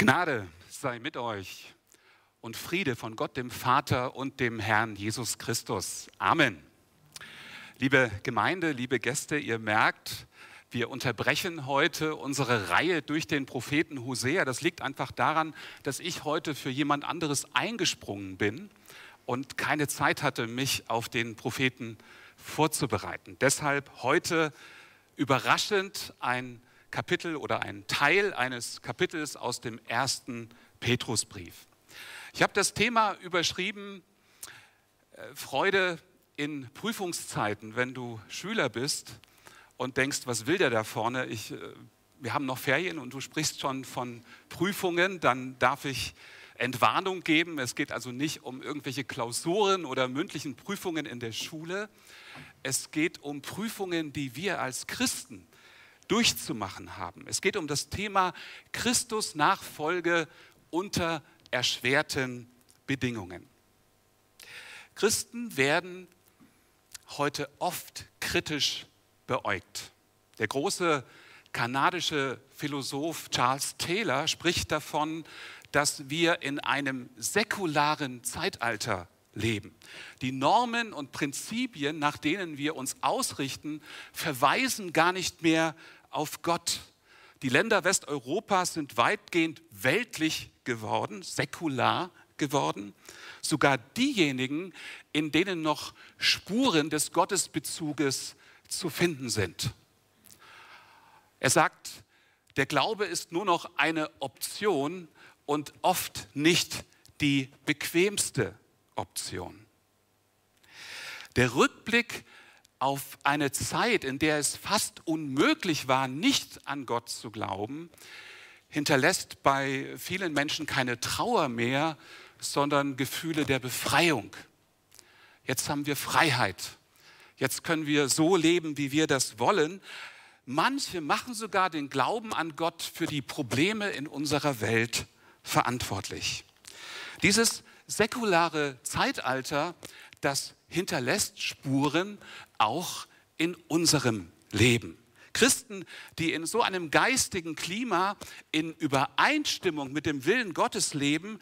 Gnade sei mit euch und Friede von Gott, dem Vater und dem Herrn Jesus Christus. Amen. Liebe Gemeinde, liebe Gäste, ihr merkt, wir unterbrechen heute unsere Reihe durch den Propheten Hosea. Das liegt einfach daran, dass ich heute für jemand anderes eingesprungen bin und keine Zeit hatte, mich auf den Propheten vorzubereiten. Deshalb heute überraschend ein Kapitel oder ein Teil eines Kapitels aus dem ersten Petrusbrief. Ich habe das Thema überschrieben, äh, Freude in Prüfungszeiten, wenn du Schüler bist und denkst, was will der da vorne? Ich, äh, wir haben noch Ferien und du sprichst schon von Prüfungen, dann darf ich Entwarnung geben. Es geht also nicht um irgendwelche Klausuren oder mündlichen Prüfungen in der Schule. Es geht um Prüfungen, die wir als Christen durchzumachen haben. Es geht um das Thema Christus Nachfolge unter erschwerten Bedingungen. Christen werden heute oft kritisch beäugt. Der große kanadische Philosoph Charles Taylor spricht davon, dass wir in einem säkularen Zeitalter leben. Die Normen und Prinzipien, nach denen wir uns ausrichten, verweisen gar nicht mehr auf Gott. Die Länder Westeuropas sind weitgehend weltlich geworden, säkular geworden. Sogar diejenigen, in denen noch Spuren des Gottesbezuges zu finden sind. Er sagt, der Glaube ist nur noch eine Option und oft nicht die bequemste Option. Der Rückblick auf eine Zeit, in der es fast unmöglich war, nicht an Gott zu glauben, hinterlässt bei vielen Menschen keine Trauer mehr, sondern Gefühle der Befreiung. Jetzt haben wir Freiheit. Jetzt können wir so leben, wie wir das wollen. Manche machen sogar den Glauben an Gott für die Probleme in unserer Welt verantwortlich. Dieses säkulare Zeitalter, das hinterlässt Spuren auch in unserem Leben. Christen, die in so einem geistigen Klima in Übereinstimmung mit dem Willen Gottes leben,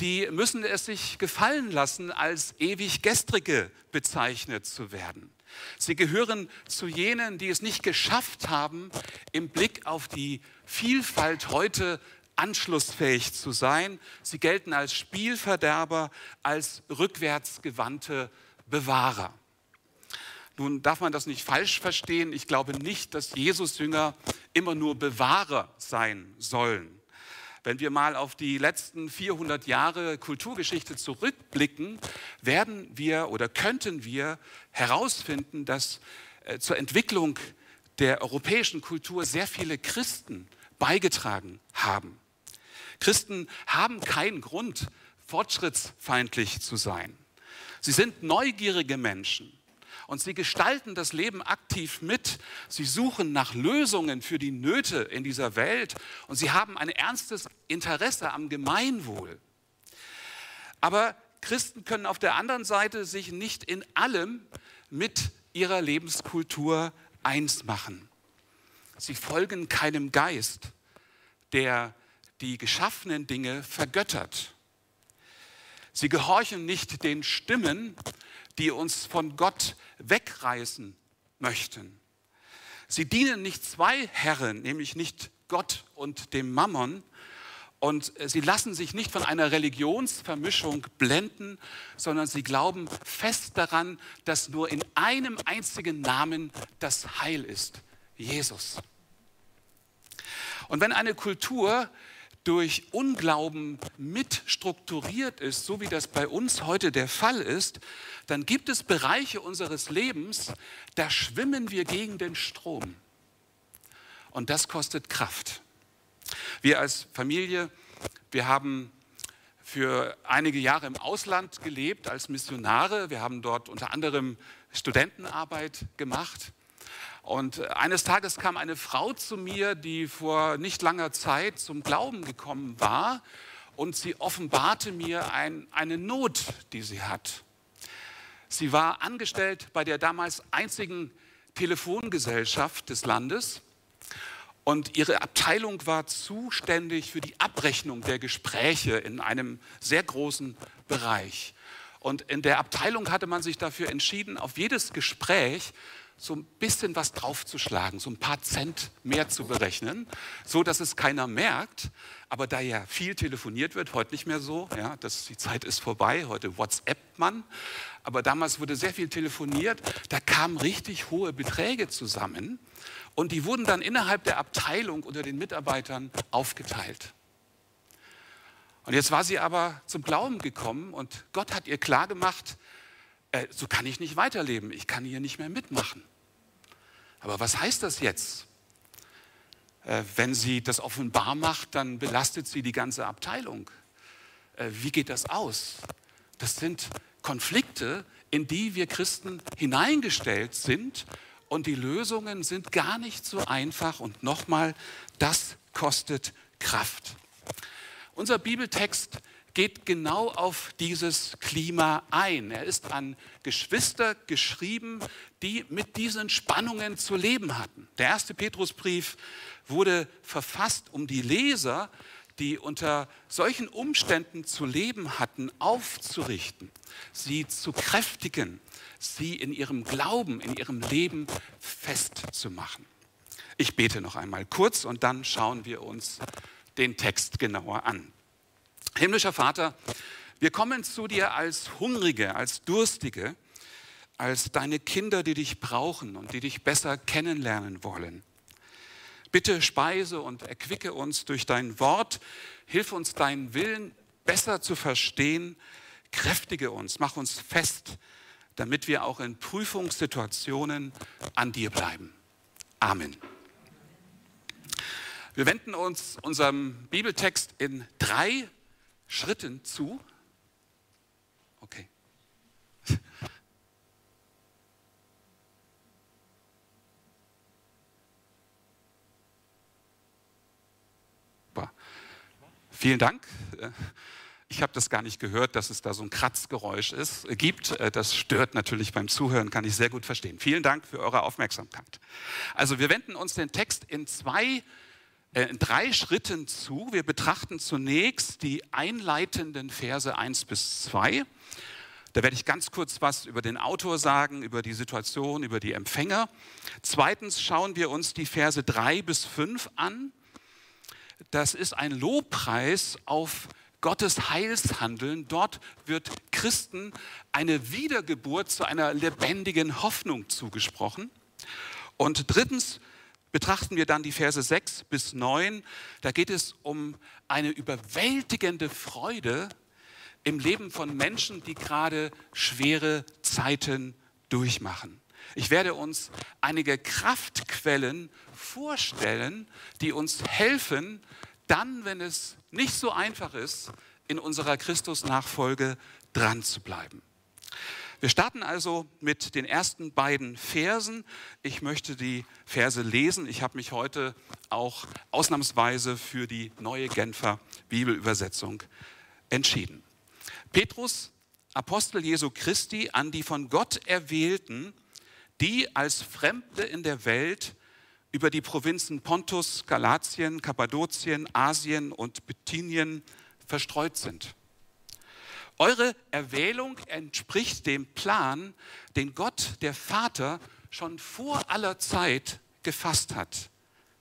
die müssen es sich gefallen lassen, als ewig gestrige bezeichnet zu werden. Sie gehören zu jenen, die es nicht geschafft haben, im Blick auf die Vielfalt heute anschlussfähig zu sein. Sie gelten als Spielverderber, als rückwärtsgewandte Bewahrer. Nun darf man das nicht falsch verstehen. Ich glaube nicht, dass Jesus-Jünger immer nur Bewahrer sein sollen. Wenn wir mal auf die letzten 400 Jahre Kulturgeschichte zurückblicken, werden wir oder könnten wir herausfinden, dass äh, zur Entwicklung der europäischen Kultur sehr viele Christen beigetragen haben. Christen haben keinen Grund, fortschrittsfeindlich zu sein. Sie sind neugierige Menschen und sie gestalten das Leben aktiv mit. Sie suchen nach Lösungen für die Nöte in dieser Welt und sie haben ein ernstes Interesse am Gemeinwohl. Aber Christen können auf der anderen Seite sich nicht in allem mit ihrer Lebenskultur eins machen. Sie folgen keinem Geist, der die geschaffenen Dinge vergöttert. Sie gehorchen nicht den Stimmen, die uns von Gott wegreißen möchten. Sie dienen nicht zwei Herren, nämlich nicht Gott und dem Mammon. Und sie lassen sich nicht von einer Religionsvermischung blenden, sondern sie glauben fest daran, dass nur in einem einzigen Namen das Heil ist, Jesus. Und wenn eine Kultur durch Unglauben mitstrukturiert ist, so wie das bei uns heute der Fall ist, dann gibt es Bereiche unseres Lebens, da schwimmen wir gegen den Strom. Und das kostet Kraft. Wir als Familie, wir haben für einige Jahre im Ausland gelebt als Missionare. Wir haben dort unter anderem Studentenarbeit gemacht. Und eines Tages kam eine Frau zu mir, die vor nicht langer Zeit zum Glauben gekommen war und sie offenbarte mir ein, eine Not, die sie hat. Sie war angestellt bei der damals einzigen Telefongesellschaft des Landes Und ihre Abteilung war zuständig für die Abrechnung der Gespräche in einem sehr großen Bereich. Und in der Abteilung hatte man sich dafür entschieden, auf jedes Gespräch so ein bisschen was draufzuschlagen, so ein paar Cent mehr zu berechnen, so dass es keiner merkt. Aber da ja viel telefoniert wird, heute nicht mehr so, ja, das, die Zeit ist vorbei, heute WhatsApp man. Aber damals wurde sehr viel telefoniert, da kamen richtig hohe Beträge zusammen und die wurden dann innerhalb der Abteilung unter den Mitarbeitern aufgeteilt. Und jetzt war sie aber zum Glauben gekommen und Gott hat ihr klargemacht, äh, so kann ich nicht weiterleben, ich kann hier nicht mehr mitmachen. Aber was heißt das jetzt? Äh, wenn sie das offenbar macht, dann belastet sie die ganze Abteilung. Äh, wie geht das aus? Das sind Konflikte, in die wir Christen hineingestellt sind und die Lösungen sind gar nicht so einfach und nochmal, das kostet Kraft. Unser Bibeltext geht genau auf dieses Klima ein. Er ist an Geschwister geschrieben, die mit diesen Spannungen zu leben hatten. Der erste Petrusbrief wurde verfasst, um die Leser, die unter solchen Umständen zu leben hatten, aufzurichten, sie zu kräftigen, sie in ihrem Glauben, in ihrem Leben festzumachen. Ich bete noch einmal kurz und dann schauen wir uns den Text genauer an. Himmlischer Vater, wir kommen zu dir als Hungrige, als Durstige, als deine Kinder, die dich brauchen und die dich besser kennenlernen wollen. Bitte speise und erquicke uns durch dein Wort, hilf uns deinen Willen besser zu verstehen, kräftige uns, mach uns fest, damit wir auch in Prüfungssituationen an dir bleiben. Amen. Wir wenden uns unserem Bibeltext in drei Schritten zu. Okay. Vielen Dank. Ich habe das gar nicht gehört, dass es da so ein Kratzgeräusch ist, äh, gibt. Äh, das stört natürlich beim Zuhören, kann ich sehr gut verstehen. Vielen Dank für eure Aufmerksamkeit. Also wir wenden uns den Text in zwei in drei Schritten zu. Wir betrachten zunächst die einleitenden Verse 1 bis 2. Da werde ich ganz kurz was über den Autor sagen, über die Situation, über die Empfänger. Zweitens schauen wir uns die Verse 3 bis 5 an. Das ist ein Lobpreis auf Gottes Heilshandeln. Dort wird Christen eine Wiedergeburt zu einer lebendigen Hoffnung zugesprochen. Und drittens betrachten wir dann die Verse 6 bis 9. Da geht es um eine überwältigende Freude im Leben von Menschen, die gerade schwere Zeiten durchmachen. Ich werde uns einige Kraftquellen vorstellen, die uns helfen, dann, wenn es nicht so einfach ist, in unserer Christusnachfolge dran zu bleiben. Wir starten also mit den ersten beiden Versen. Ich möchte die Verse lesen. Ich habe mich heute auch ausnahmsweise für die neue Genfer Bibelübersetzung entschieden. Petrus, Apostel Jesu Christi, an die von Gott erwählten, die als Fremde in der Welt über die Provinzen Pontus, Galatien, Kappadokien, Asien und Bithynien verstreut sind eure Erwählung entspricht dem Plan, den Gott, der Vater, schon vor aller Zeit gefasst hat.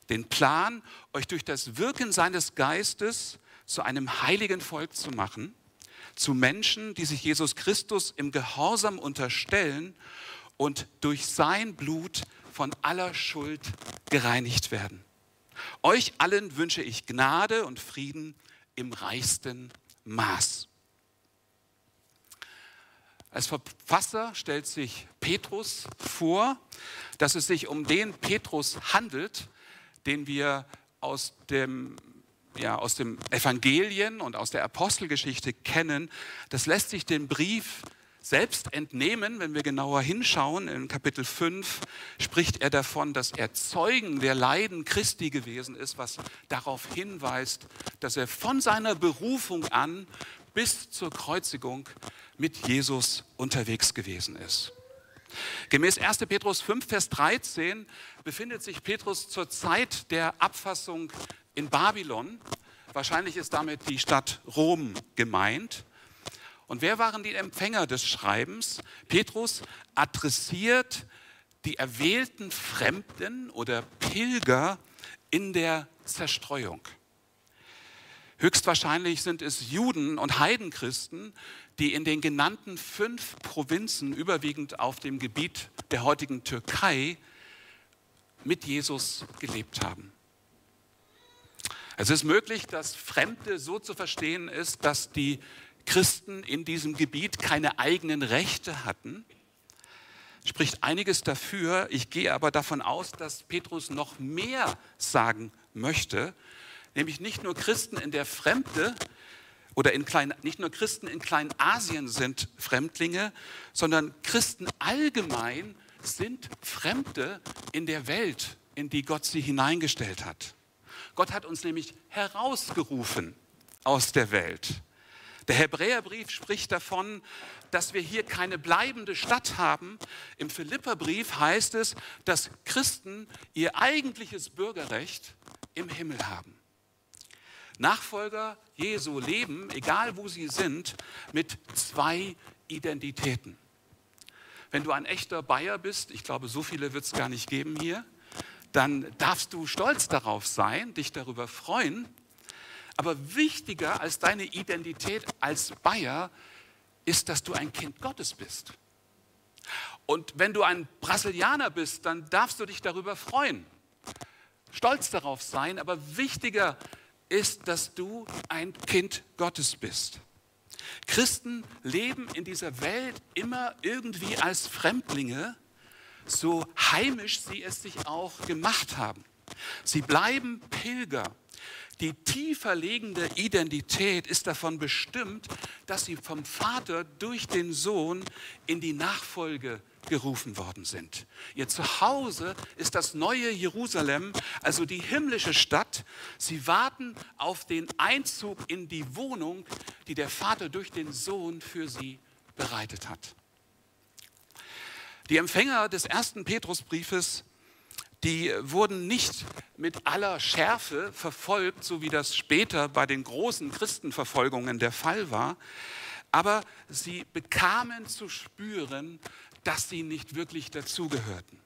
Den Plan, euch durch das Wirken seines Geistes zu einem heiligen Volk zu machen, zu Menschen, die sich Jesus Christus im Gehorsam unterstellen und durch sein Blut von aller Schuld gereinigt werden. Euch allen wünsche ich Gnade und Frieden im reichsten Maß. Als Verfasser stellt sich Petrus vor, dass es sich um den Petrus handelt, den wir aus dem, ja, aus dem Evangelien und aus der Apostelgeschichte kennen. Das lässt sich dem Brief selbst entnehmen, wenn wir genauer hinschauen. In Kapitel 5 spricht er davon, dass er Zeugen der Leiden Christi gewesen ist, was darauf hinweist, dass er von seiner Berufung an bis zur Kreuzigung mit Jesus unterwegs gewesen ist. Gemäß 1. Petrus 5, Vers 13 befindet sich Petrus zur Zeit der Abfassung in Babylon. Wahrscheinlich ist damit die Stadt Rom gemeint. Und wer waren die Empfänger des Schreibens? Petrus adressiert die erwählten Fremden oder Pilger in der Zerstreuung. Höchstwahrscheinlich sind es Juden und Heidenchristen, die in den genannten fünf Provinzen, überwiegend auf dem Gebiet der heutigen Türkei, mit Jesus gelebt haben. Es ist möglich, dass Fremde so zu verstehen ist, dass die Christen in diesem Gebiet keine eigenen Rechte hatten. Spricht einiges dafür. Ich gehe aber davon aus, dass Petrus noch mehr sagen möchte, nämlich nicht nur Christen in der Fremde oder in Klein, nicht nur Christen in Kleinasien sind Fremdlinge, sondern Christen allgemein sind Fremde in der Welt, in die Gott sie hineingestellt hat. Gott hat uns nämlich herausgerufen aus der Welt. Der Hebräerbrief spricht davon, dass wir hier keine bleibende Stadt haben. Im Philipperbrief heißt es, dass Christen ihr eigentliches Bürgerrecht im Himmel haben. Nachfolger Jesu leben, egal wo sie sind, mit zwei Identitäten. Wenn du ein echter Bayer bist, ich glaube, so viele wird es gar nicht geben hier, dann darfst du stolz darauf sein, dich darüber freuen. Aber wichtiger als deine Identität als Bayer ist, dass du ein Kind Gottes bist. Und wenn du ein Brasilianer bist, dann darfst du dich darüber freuen, stolz darauf sein. Aber wichtiger ist, dass du ein Kind Gottes bist. Christen leben in dieser Welt immer irgendwie als Fremdlinge, so heimisch sie es sich auch gemacht haben. Sie bleiben Pilger. Die tiefer liegende Identität ist davon bestimmt, dass sie vom Vater durch den Sohn in die Nachfolge gerufen worden sind. Ihr Zuhause ist das neue Jerusalem, also die himmlische Stadt. Sie warten auf den Einzug in die Wohnung, die der Vater durch den Sohn für sie bereitet hat. Die Empfänger des ersten Petrusbriefes, die wurden nicht mit aller Schärfe verfolgt, so wie das später bei den großen Christenverfolgungen der Fall war, aber sie bekamen zu spüren, dass sie nicht wirklich dazugehörten.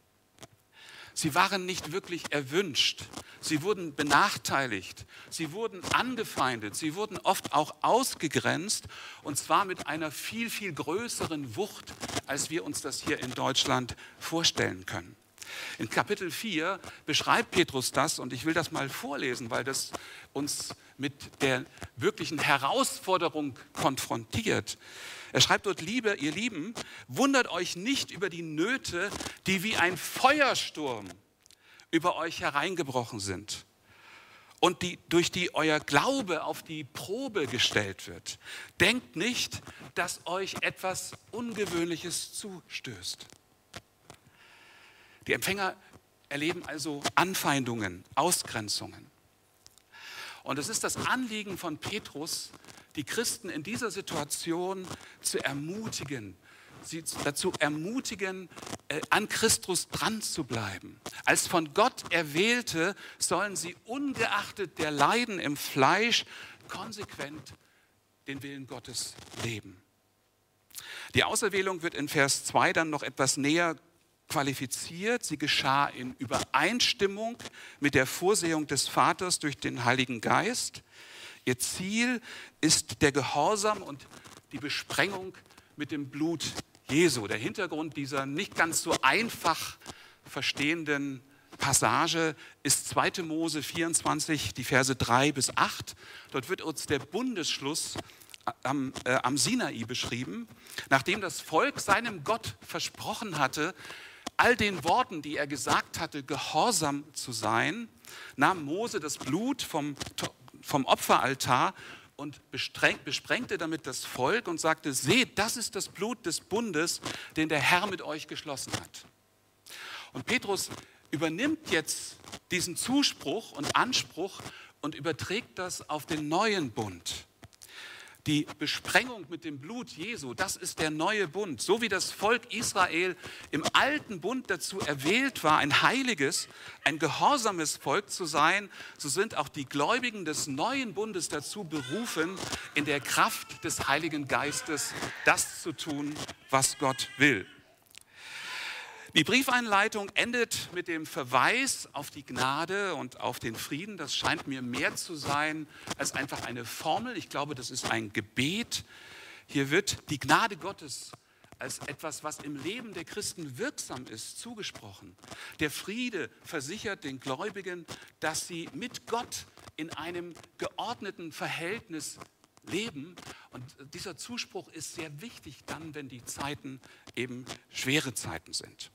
Sie waren nicht wirklich erwünscht. Sie wurden benachteiligt. Sie wurden angefeindet. Sie wurden oft auch ausgegrenzt. Und zwar mit einer viel, viel größeren Wucht, als wir uns das hier in Deutschland vorstellen können. In Kapitel 4 beschreibt Petrus das und ich will das mal vorlesen, weil das uns mit der wirklichen Herausforderung konfrontiert. Er schreibt dort, Liebe, ihr Lieben, wundert euch nicht über die Nöte, die wie ein Feuersturm über euch hereingebrochen sind und die, durch die euer Glaube auf die Probe gestellt wird. Denkt nicht, dass euch etwas Ungewöhnliches zustößt. Die Empfänger erleben also Anfeindungen, Ausgrenzungen. Und es ist das Anliegen von Petrus, die Christen in dieser Situation zu ermutigen, sie dazu ermutigen, äh, an Christus dran zu bleiben. Als von Gott Erwählte sollen sie ungeachtet der Leiden im Fleisch konsequent den Willen Gottes leben. Die Auserwählung wird in Vers 2 dann noch etwas näher qualifiziert. Sie geschah in Übereinstimmung mit der Vorsehung des Vaters durch den Heiligen Geist. Ihr Ziel ist der Gehorsam und die Besprengung mit dem Blut Jesu. Der Hintergrund dieser nicht ganz so einfach verstehenden Passage ist 2. Mose 24, die Verse 3 bis 8. Dort wird uns der Bundesschluss am, äh, am Sinai beschrieben, nachdem das Volk seinem Gott versprochen hatte, all den Worten, die er gesagt hatte, gehorsam zu sein, nahm Mose das Blut vom, vom Opferaltar und besprengte damit das Volk und sagte, seht, das ist das Blut des Bundes, den der Herr mit euch geschlossen hat. Und Petrus übernimmt jetzt diesen Zuspruch und Anspruch und überträgt das auf den neuen Bund. Die Besprengung mit dem Blut Jesu, das ist der neue Bund. So wie das Volk Israel im alten Bund dazu erwählt war, ein heiliges, ein gehorsames Volk zu sein, so sind auch die Gläubigen des neuen Bundes dazu berufen, in der Kraft des Heiligen Geistes das zu tun, was Gott will. Die Briefeinleitung endet mit dem Verweis auf die Gnade und auf den Frieden. Das scheint mir mehr zu sein als einfach eine Formel. Ich glaube, das ist ein Gebet. Hier wird die Gnade Gottes als etwas, was im Leben der Christen wirksam ist, zugesprochen. Der Friede versichert den Gläubigen, dass sie mit Gott in einem geordneten Verhältnis leben. Und dieser Zuspruch ist sehr wichtig dann, wenn die Zeiten eben schwere Zeiten sind.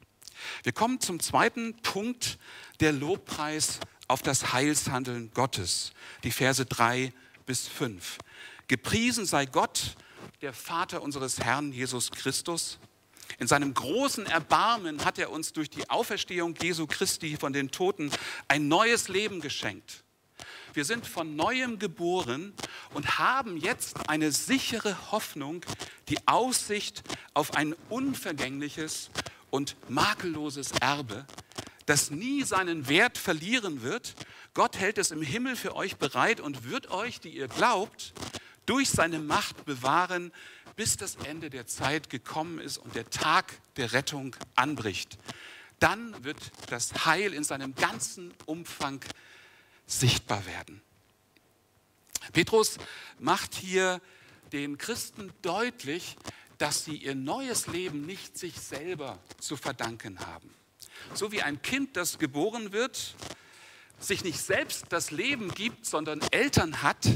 Wir kommen zum zweiten Punkt, der Lobpreis auf das Heilshandeln Gottes, die Verse 3 bis 5. Gepriesen sei Gott, der Vater unseres Herrn Jesus Christus. In seinem großen Erbarmen hat er uns durch die Auferstehung Jesu Christi von den Toten ein neues Leben geschenkt. Wir sind von neuem geboren und haben jetzt eine sichere Hoffnung, die Aussicht auf ein unvergängliches und makelloses Erbe, das nie seinen Wert verlieren wird. Gott hält es im Himmel für euch bereit und wird euch, die ihr glaubt, durch seine Macht bewahren, bis das Ende der Zeit gekommen ist und der Tag der Rettung anbricht. Dann wird das Heil in seinem ganzen Umfang sichtbar werden. Petrus macht hier den Christen deutlich, dass sie ihr neues Leben nicht sich selber zu verdanken haben. So wie ein Kind, das geboren wird, sich nicht selbst das Leben gibt, sondern Eltern hat,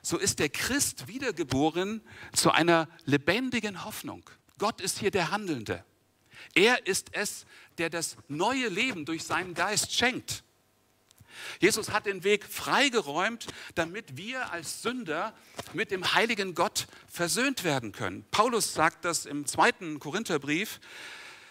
so ist der Christ wiedergeboren zu einer lebendigen Hoffnung. Gott ist hier der Handelnde. Er ist es, der das neue Leben durch seinen Geist schenkt. Jesus hat den Weg freigeräumt, damit wir als Sünder mit dem heiligen Gott versöhnt werden können. Paulus sagt das im zweiten Korintherbrief.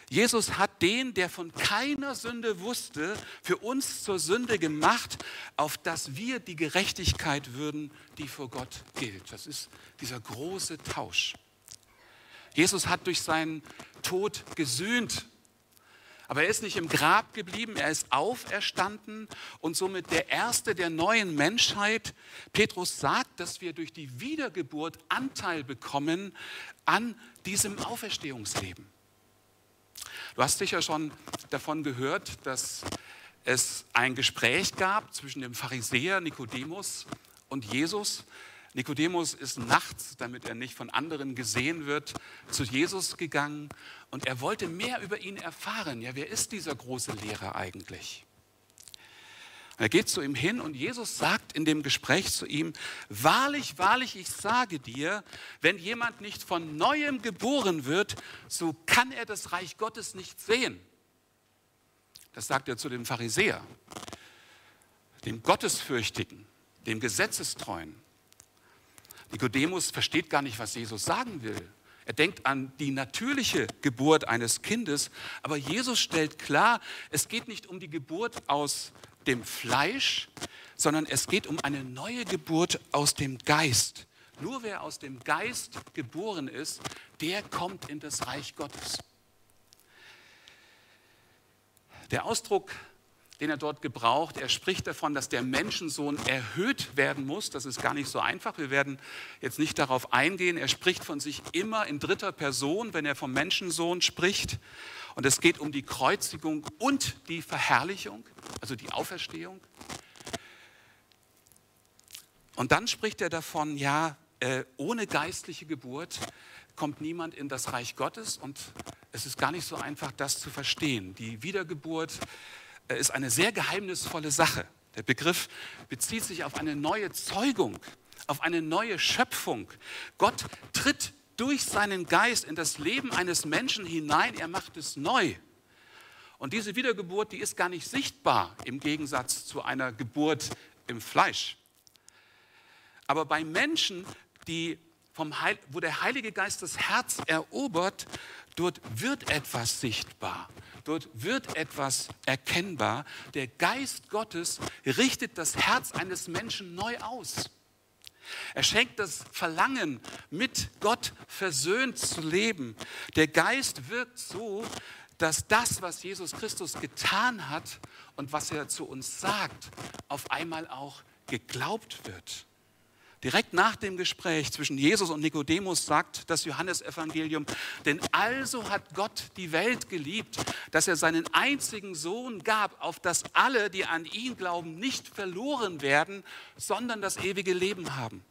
Jesus hat den, der von keiner Sünde wusste, für uns zur Sünde gemacht, auf dass wir die Gerechtigkeit würden, die vor Gott gilt. Das ist dieser große Tausch. Jesus hat durch seinen Tod gesühnt aber er ist nicht im Grab geblieben, er ist auferstanden und somit der Erste der neuen Menschheit. Petrus sagt, dass wir durch die Wiedergeburt Anteil bekommen an diesem Auferstehungsleben. Du hast sicher schon davon gehört, dass es ein Gespräch gab zwischen dem Pharisäer Nikodemus und Jesus. Nikodemus ist nachts, damit er nicht von anderen gesehen wird, zu Jesus gegangen und er wollte mehr über ihn erfahren. Ja, wer ist dieser große Lehrer eigentlich? Er geht zu ihm hin und Jesus sagt in dem Gespräch zu ihm, wahrlich, wahrlich, ich sage dir, wenn jemand nicht von neuem geboren wird, so kann er das Reich Gottes nicht sehen. Das sagt er zu dem Pharisäer, dem Gottesfürchtigen, dem Gesetzestreuen. Nikodemus versteht gar nicht, was Jesus sagen will. Er denkt an die natürliche Geburt eines Kindes, aber Jesus stellt klar, es geht nicht um die Geburt aus dem Fleisch, sondern es geht um eine neue Geburt aus dem Geist. Nur wer aus dem Geist geboren ist, der kommt in das Reich Gottes. Der Ausdruck den er dort gebraucht. Er spricht davon, dass der Menschensohn erhöht werden muss. Das ist gar nicht so einfach. Wir werden jetzt nicht darauf eingehen. Er spricht von sich immer in dritter Person, wenn er vom Menschensohn spricht. Und es geht um die Kreuzigung und die Verherrlichung, also die Auferstehung. Und dann spricht er davon, ja, äh, ohne geistliche Geburt kommt niemand in das Reich Gottes. Und es ist gar nicht so einfach, das zu verstehen. Die Wiedergeburt ist eine sehr geheimnisvolle Sache. Der Begriff bezieht sich auf eine neue Zeugung, auf eine neue Schöpfung. Gott tritt durch seinen Geist in das Leben eines Menschen hinein, er macht es neu. Und diese Wiedergeburt, die ist gar nicht sichtbar im Gegensatz zu einer Geburt im Fleisch. Aber bei Menschen, die vom Heil, wo der Heilige Geist das Herz erobert, dort wird etwas sichtbar. Dort wird etwas erkennbar. Der Geist Gottes richtet das Herz eines Menschen neu aus. Er schenkt das Verlangen, mit Gott versöhnt zu leben. Der Geist wirkt so, dass das, was Jesus Christus getan hat und was er zu uns sagt, auf einmal auch geglaubt wird. Direkt nach dem Gespräch zwischen Jesus und Nikodemus sagt das Johannesevangelium, denn also hat Gott die Welt geliebt, dass er seinen einzigen Sohn gab, auf dass alle, die an ihn glauben, nicht verloren werden, sondern das ewige Leben haben.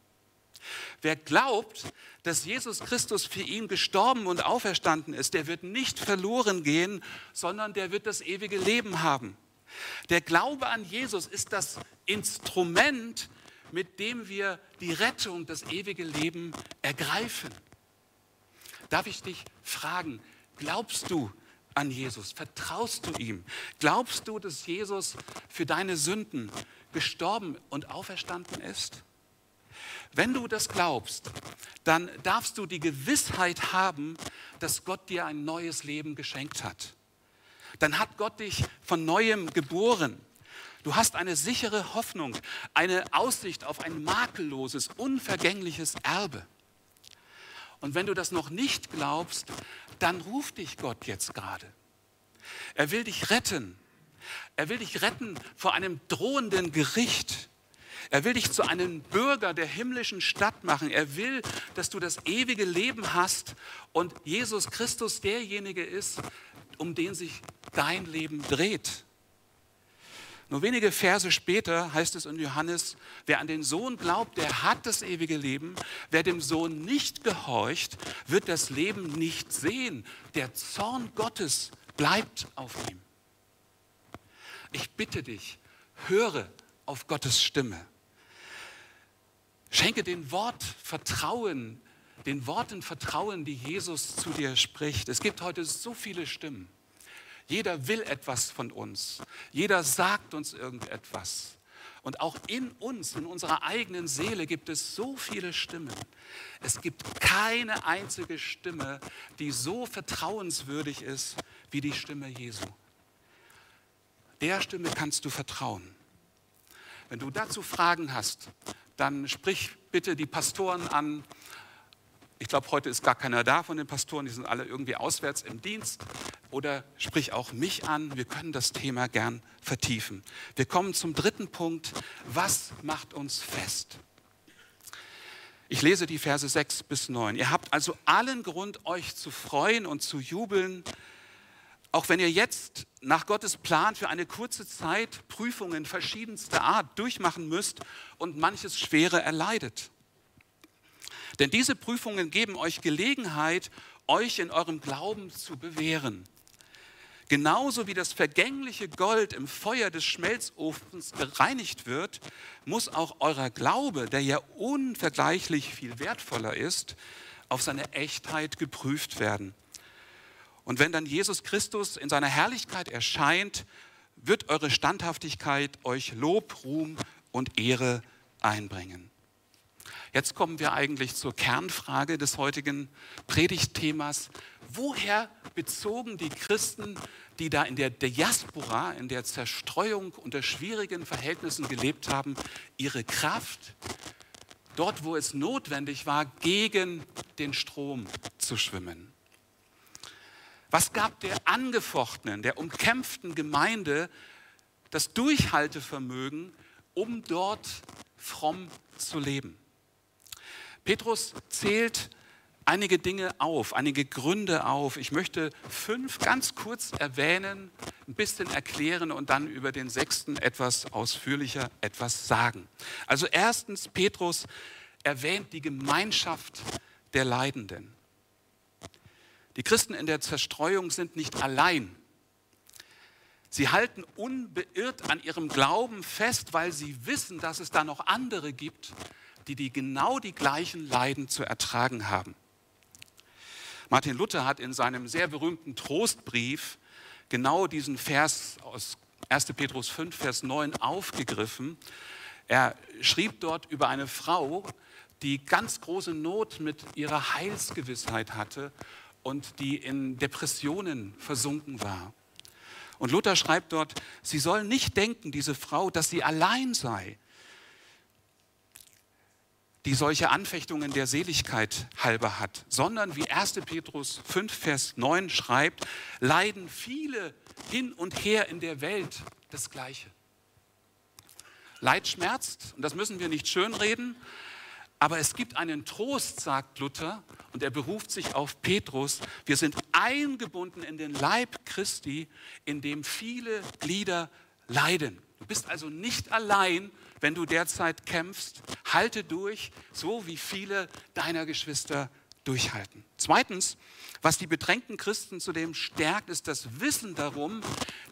Wer glaubt, dass Jesus Christus für ihn gestorben und auferstanden ist, der wird nicht verloren gehen, sondern der wird das ewige Leben haben. Der Glaube an Jesus ist das Instrument, mit dem wir die Rettung, das ewige Leben ergreifen. Darf ich dich fragen, glaubst du an Jesus? Vertraust du ihm? Glaubst du, dass Jesus für deine Sünden gestorben und auferstanden ist? Wenn du das glaubst, dann darfst du die Gewissheit haben, dass Gott dir ein neues Leben geschenkt hat. Dann hat Gott dich von neuem geboren. Du hast eine sichere Hoffnung, eine Aussicht auf ein makelloses, unvergängliches Erbe. Und wenn du das noch nicht glaubst, dann ruft dich Gott jetzt gerade. Er will dich retten. Er will dich retten vor einem drohenden Gericht. Er will dich zu einem Bürger der himmlischen Stadt machen. Er will, dass du das ewige Leben hast und Jesus Christus derjenige ist, um den sich dein Leben dreht. Nur wenige Verse später heißt es in Johannes, wer an den Sohn glaubt, der hat das ewige Leben. Wer dem Sohn nicht gehorcht, wird das Leben nicht sehen. Der Zorn Gottes bleibt auf ihm. Ich bitte dich, höre auf Gottes Stimme. Schenke den Wort Vertrauen, den Worten Vertrauen, die Jesus zu dir spricht. Es gibt heute so viele Stimmen. Jeder will etwas von uns. Jeder sagt uns irgendetwas. Und auch in uns, in unserer eigenen Seele gibt es so viele Stimmen. Es gibt keine einzige Stimme, die so vertrauenswürdig ist wie die Stimme Jesu. Der Stimme kannst du vertrauen. Wenn du dazu Fragen hast, dann sprich bitte die Pastoren an ich glaube, heute ist gar keiner da von den Pastoren, die sind alle irgendwie auswärts im Dienst. Oder sprich auch mich an, wir können das Thema gern vertiefen. Wir kommen zum dritten Punkt, was macht uns fest? Ich lese die Verse 6 bis 9. Ihr habt also allen Grund, euch zu freuen und zu jubeln, auch wenn ihr jetzt nach Gottes Plan für eine kurze Zeit Prüfungen verschiedenster Art durchmachen müsst und manches Schwere erleidet. Denn diese Prüfungen geben euch Gelegenheit, euch in eurem Glauben zu bewähren. Genauso wie das vergängliche Gold im Feuer des Schmelzofens gereinigt wird, muss auch euer Glaube, der ja unvergleichlich viel wertvoller ist, auf seine Echtheit geprüft werden. Und wenn dann Jesus Christus in seiner Herrlichkeit erscheint, wird eure Standhaftigkeit euch Lob, Ruhm und Ehre einbringen. Jetzt kommen wir eigentlich zur Kernfrage des heutigen Predigtthemas. Woher bezogen die Christen, die da in der Diaspora, in der Zerstreuung unter schwierigen Verhältnissen gelebt haben, ihre Kraft, dort wo es notwendig war, gegen den Strom zu schwimmen? Was gab der angefochtenen, der umkämpften Gemeinde das Durchhaltevermögen, um dort fromm zu leben? Petrus zählt einige Dinge auf, einige Gründe auf. Ich möchte fünf ganz kurz erwähnen, ein bisschen erklären und dann über den sechsten etwas ausführlicher etwas sagen. Also erstens, Petrus erwähnt die Gemeinschaft der Leidenden. Die Christen in der Zerstreuung sind nicht allein. Sie halten unbeirrt an ihrem Glauben fest, weil sie wissen, dass es da noch andere gibt, die, die genau die gleichen Leiden zu ertragen haben. Martin Luther hat in seinem sehr berühmten Trostbrief genau diesen Vers aus 1. Petrus 5, Vers 9 aufgegriffen. Er schrieb dort über eine Frau, die ganz große Not mit ihrer Heilsgewissheit hatte und die in Depressionen versunken war. Und Luther schreibt dort, sie soll nicht denken, diese Frau, dass sie allein sei, die solche Anfechtungen der Seligkeit halber hat, sondern wie 1. Petrus 5, Vers 9 schreibt, leiden viele hin und her in der Welt das Gleiche. Leid schmerzt, und das müssen wir nicht schönreden, aber es gibt einen Trost, sagt Luther, und er beruft sich auf Petrus. Wir sind eingebunden in den Leib Christi, in dem viele Glieder leiden. Du bist also nicht allein, wenn du derzeit kämpfst. Halte durch, so wie viele deiner Geschwister durchhalten. Zweitens, was die bedrängten Christen zudem stärkt, ist das Wissen darum,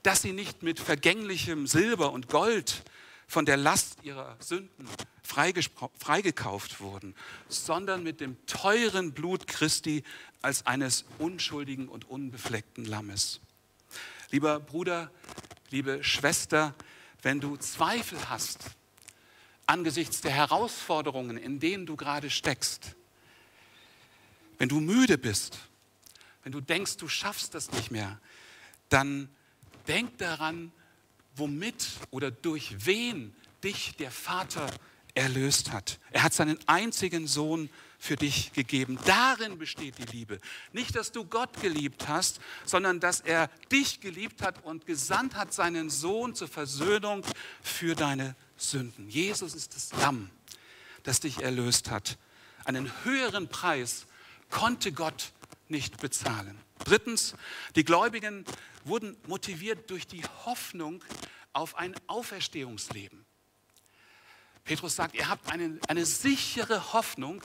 dass sie nicht mit vergänglichem Silber und Gold von der Last ihrer Sünden freigekauft wurden, sondern mit dem teuren Blut Christi als eines unschuldigen und unbefleckten Lammes. Lieber Bruder, liebe Schwester, wenn du Zweifel hast angesichts der Herausforderungen, in denen du gerade steckst, wenn du müde bist, wenn du denkst, du schaffst das nicht mehr, dann denk daran, womit oder durch wen dich der Vater erlöst hat. Er hat seinen einzigen Sohn für dich gegeben. Darin besteht die Liebe. Nicht, dass du Gott geliebt hast, sondern dass er dich geliebt hat und gesandt hat seinen Sohn zur Versöhnung für deine Sünden. Jesus ist das Lamm, das dich erlöst hat. Einen höheren Preis konnte Gott nicht bezahlen. Drittens, die Gläubigen wurden motiviert durch die Hoffnung auf ein Auferstehungsleben. Petrus sagt, ihr habt eine, eine sichere Hoffnung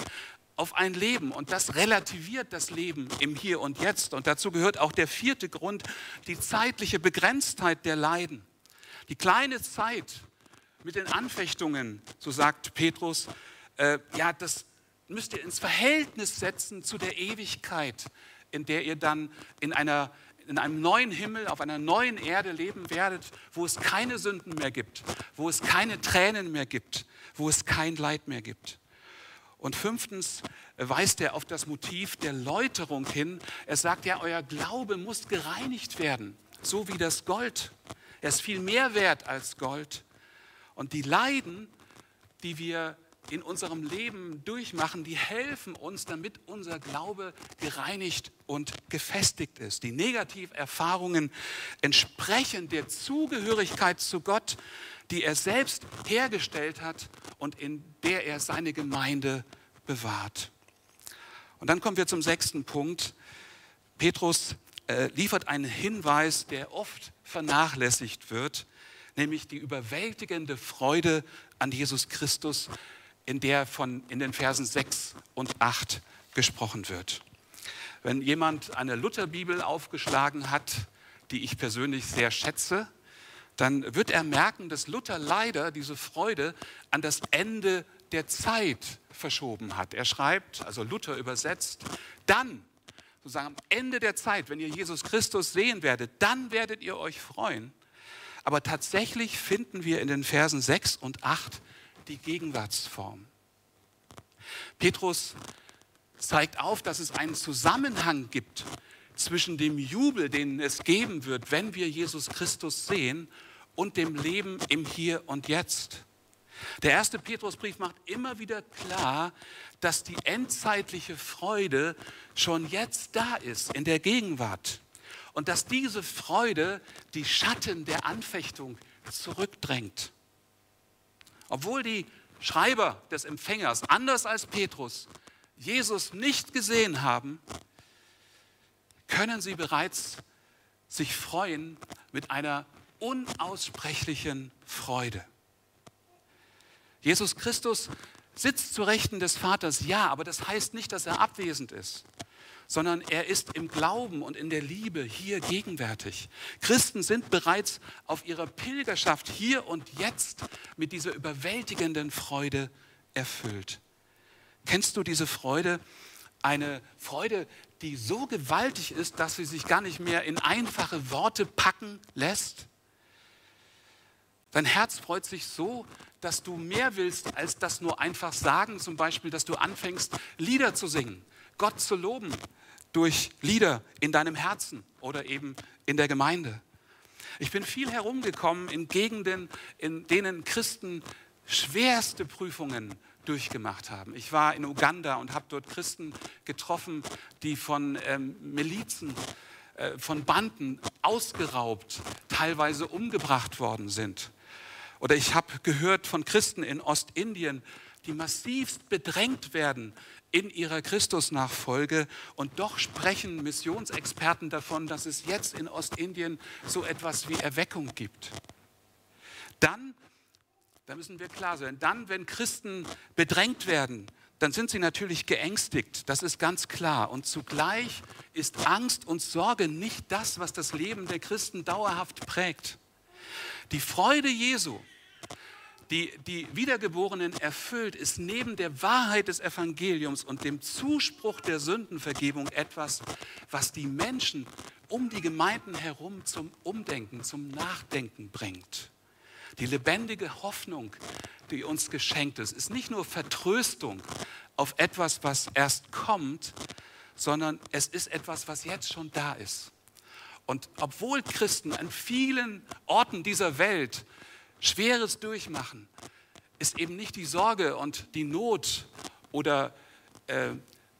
auf ein Leben und das relativiert das Leben im Hier und Jetzt. Und dazu gehört auch der vierte Grund, die zeitliche Begrenztheit der Leiden. Die kleine Zeit mit den Anfechtungen, so sagt Petrus, äh, ja, das müsst ihr ins Verhältnis setzen zu der Ewigkeit, in der ihr dann in einer in einem neuen Himmel, auf einer neuen Erde leben werdet, wo es keine Sünden mehr gibt, wo es keine Tränen mehr gibt, wo es kein Leid mehr gibt. Und fünftens weist er auf das Motiv der Läuterung hin. Er sagt ja, euer Glaube muss gereinigt werden, so wie das Gold. Er ist viel mehr wert als Gold. Und die Leiden, die wir in unserem Leben durchmachen, die helfen uns, damit unser Glaube gereinigt und gefestigt ist. Die Negativerfahrungen entsprechen der Zugehörigkeit zu Gott, die er selbst hergestellt hat und in der er seine Gemeinde bewahrt. Und dann kommen wir zum sechsten Punkt. Petrus äh, liefert einen Hinweis, der oft vernachlässigt wird, nämlich die überwältigende Freude an Jesus Christus, in der von in den Versen 6 und 8 gesprochen wird. Wenn jemand eine Lutherbibel aufgeschlagen hat, die ich persönlich sehr schätze, dann wird er merken, dass Luther leider diese Freude an das Ende der Zeit verschoben hat. Er schreibt, also Luther übersetzt, dann, sozusagen am Ende der Zeit, wenn ihr Jesus Christus sehen werdet, dann werdet ihr euch freuen. Aber tatsächlich finden wir in den Versen 6 und 8 die Gegenwartsform. Petrus zeigt auf, dass es einen Zusammenhang gibt zwischen dem Jubel, den es geben wird, wenn wir Jesus Christus sehen, und dem Leben im Hier und Jetzt. Der erste Petrusbrief macht immer wieder klar, dass die endzeitliche Freude schon jetzt da ist, in der Gegenwart. Und dass diese Freude die Schatten der Anfechtung zurückdrängt. Obwohl die Schreiber des Empfängers, anders als Petrus, Jesus nicht gesehen haben, können sie bereits sich freuen mit einer unaussprechlichen Freude. Jesus Christus sitzt zu Rechten des Vaters, ja, aber das heißt nicht, dass er abwesend ist sondern er ist im Glauben und in der Liebe hier gegenwärtig. Christen sind bereits auf ihrer Pilgerschaft hier und jetzt mit dieser überwältigenden Freude erfüllt. Kennst du diese Freude? Eine Freude, die so gewaltig ist, dass sie sich gar nicht mehr in einfache Worte packen lässt? Dein Herz freut sich so, dass du mehr willst, als das nur einfach sagen, zum Beispiel, dass du anfängst, Lieder zu singen, Gott zu loben, durch Lieder in deinem Herzen oder eben in der Gemeinde. Ich bin viel herumgekommen in Gegenden, in denen Christen schwerste Prüfungen durchgemacht haben. Ich war in Uganda und habe dort Christen getroffen, die von ähm, Milizen, äh, von Banden ausgeraubt, teilweise umgebracht worden sind. Oder ich habe gehört von Christen in Ostindien, die massivst bedrängt werden in ihrer Christusnachfolge. Und doch sprechen Missionsexperten davon, dass es jetzt in Ostindien so etwas wie Erweckung gibt. Dann, da müssen wir klar sein, dann, wenn Christen bedrängt werden, dann sind sie natürlich geängstigt, das ist ganz klar. Und zugleich ist Angst und Sorge nicht das, was das Leben der Christen dauerhaft prägt. Die Freude Jesu, die die Wiedergeborenen erfüllt, ist neben der Wahrheit des Evangeliums und dem Zuspruch der Sündenvergebung etwas, was die Menschen um die Gemeinden herum zum Umdenken, zum Nachdenken bringt. Die lebendige Hoffnung, die uns geschenkt ist, ist nicht nur Vertröstung auf etwas, was erst kommt, sondern es ist etwas, was jetzt schon da ist. Und obwohl Christen an vielen Orten dieser Welt Schweres durchmachen, ist eben nicht die Sorge und die Not oder äh,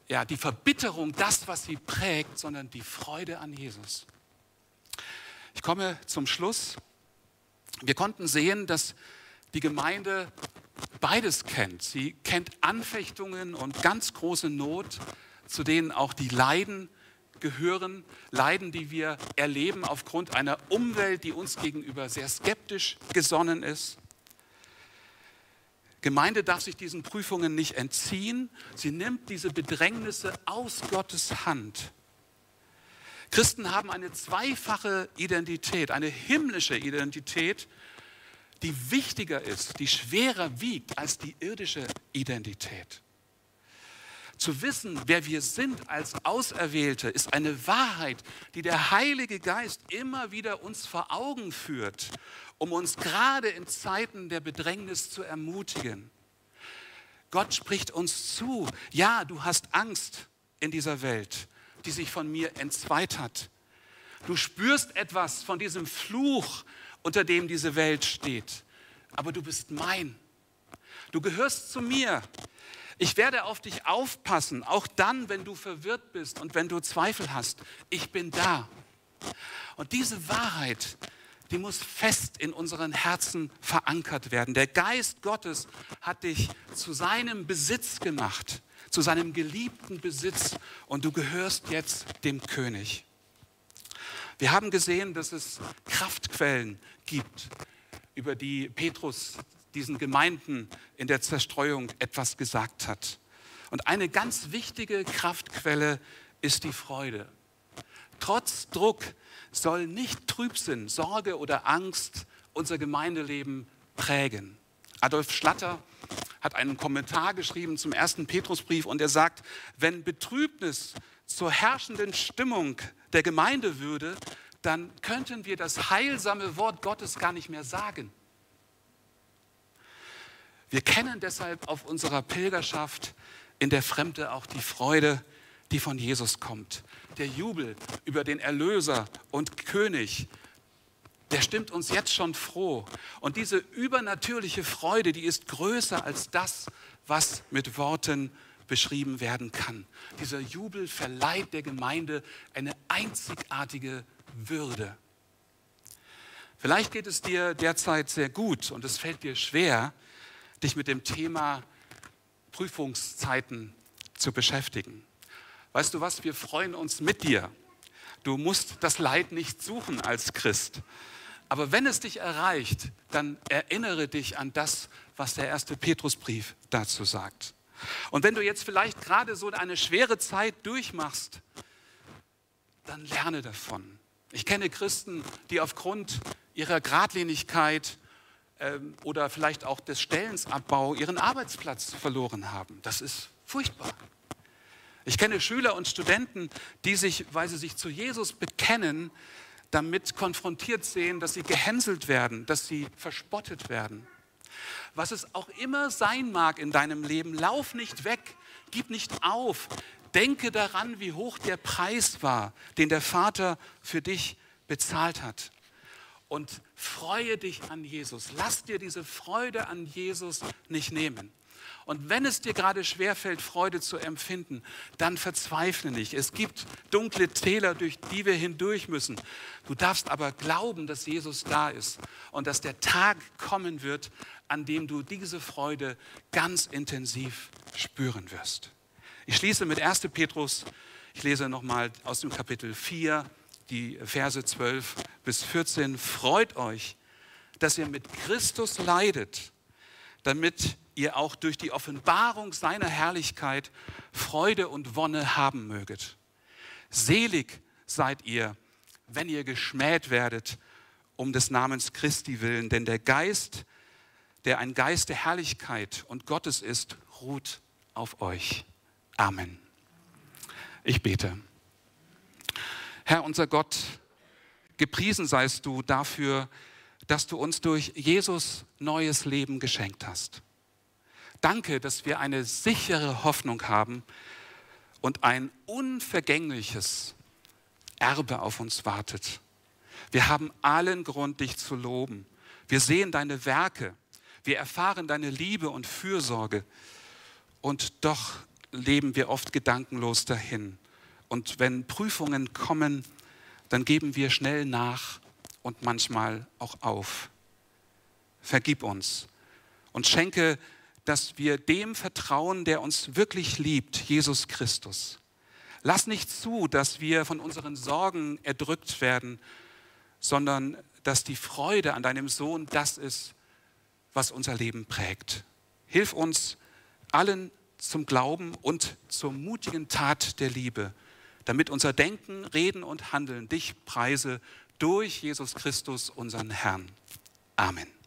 ja, die Verbitterung das, was sie prägt, sondern die Freude an Jesus. Ich komme zum Schluss. Wir konnten sehen, dass die Gemeinde beides kennt. Sie kennt Anfechtungen und ganz große Not, zu denen auch die Leiden gehören, Leiden, die wir erleben aufgrund einer Umwelt, die uns gegenüber sehr skeptisch gesonnen ist. Gemeinde darf sich diesen Prüfungen nicht entziehen. Sie nimmt diese Bedrängnisse aus Gottes Hand. Christen haben eine zweifache Identität, eine himmlische Identität, die wichtiger ist, die schwerer wiegt als die irdische Identität. Zu wissen, wer wir sind als Auserwählte, ist eine Wahrheit, die der Heilige Geist immer wieder uns vor Augen führt, um uns gerade in Zeiten der Bedrängnis zu ermutigen. Gott spricht uns zu, ja, du hast Angst in dieser Welt, die sich von mir entzweit hat. Du spürst etwas von diesem Fluch, unter dem diese Welt steht, aber du bist mein. Du gehörst zu mir. Ich werde auf dich aufpassen, auch dann, wenn du verwirrt bist und wenn du Zweifel hast. Ich bin da. Und diese Wahrheit, die muss fest in unseren Herzen verankert werden. Der Geist Gottes hat dich zu seinem Besitz gemacht, zu seinem geliebten Besitz und du gehörst jetzt dem König. Wir haben gesehen, dass es Kraftquellen gibt, über die Petrus diesen Gemeinden in der Zerstreuung etwas gesagt hat. Und eine ganz wichtige Kraftquelle ist die Freude. Trotz Druck soll nicht Trübsinn, Sorge oder Angst unser Gemeindeleben prägen. Adolf Schlatter hat einen Kommentar geschrieben zum ersten Petrusbrief und er sagt, wenn Betrübnis zur herrschenden Stimmung der Gemeinde würde, dann könnten wir das heilsame Wort Gottes gar nicht mehr sagen. Wir kennen deshalb auf unserer Pilgerschaft in der Fremde auch die Freude, die von Jesus kommt. Der Jubel über den Erlöser und König, der stimmt uns jetzt schon froh. Und diese übernatürliche Freude, die ist größer als das, was mit Worten beschrieben werden kann. Dieser Jubel verleiht der Gemeinde eine einzigartige Würde. Vielleicht geht es dir derzeit sehr gut und es fällt dir schwer, dich mit dem Thema Prüfungszeiten zu beschäftigen. Weißt du was, wir freuen uns mit dir. Du musst das Leid nicht suchen als Christ. Aber wenn es dich erreicht, dann erinnere dich an das, was der erste Petrusbrief dazu sagt. Und wenn du jetzt vielleicht gerade so eine schwere Zeit durchmachst, dann lerne davon. Ich kenne Christen, die aufgrund ihrer Gradlinigkeit ähm, oder vielleicht auch des Stellensabbau ihren Arbeitsplatz verloren haben. Das ist furchtbar. Ich kenne Schüler und Studenten, die sich, weil sie sich zu Jesus bekennen, damit konfrontiert sehen, dass sie gehänselt werden, dass sie verspottet werden. Was es auch immer sein mag in deinem Leben, lauf nicht weg, gib nicht auf. Denke daran, wie hoch der Preis war, den der Vater für dich bezahlt hat und freue dich an Jesus. Lass dir diese Freude an Jesus nicht nehmen. Und wenn es dir gerade schwerfällt, Freude zu empfinden, dann verzweifle nicht. Es gibt dunkle Täler, durch die wir hindurch müssen. Du darfst aber glauben, dass Jesus da ist und dass der Tag kommen wird, an dem du diese Freude ganz intensiv spüren wirst. Ich schließe mit 1. Petrus. Ich lese nochmal aus dem Kapitel 4, die Verse 12 bis 14. Freut euch, dass ihr mit Christus leidet, damit ihr auch durch die Offenbarung seiner Herrlichkeit Freude und Wonne haben möget. Selig seid ihr, wenn ihr geschmäht werdet um des Namens Christi willen, denn der Geist, der ein Geist der Herrlichkeit und Gottes ist, ruht auf euch. Amen. Ich bete. Herr unser Gott, gepriesen seist du dafür, dass du uns durch Jesus neues Leben geschenkt hast. Danke, dass wir eine sichere Hoffnung haben und ein unvergängliches Erbe auf uns wartet. Wir haben allen Grund, dich zu loben. Wir sehen deine Werke. Wir erfahren deine Liebe und Fürsorge. Und doch leben wir oft gedankenlos dahin. Und wenn Prüfungen kommen, dann geben wir schnell nach und manchmal auch auf. Vergib uns und schenke dass wir dem vertrauen, der uns wirklich liebt, Jesus Christus. Lass nicht zu, dass wir von unseren Sorgen erdrückt werden, sondern dass die Freude an deinem Sohn das ist, was unser Leben prägt. Hilf uns allen zum Glauben und zur mutigen Tat der Liebe, damit unser Denken, Reden und Handeln dich preise durch Jesus Christus, unseren Herrn. Amen.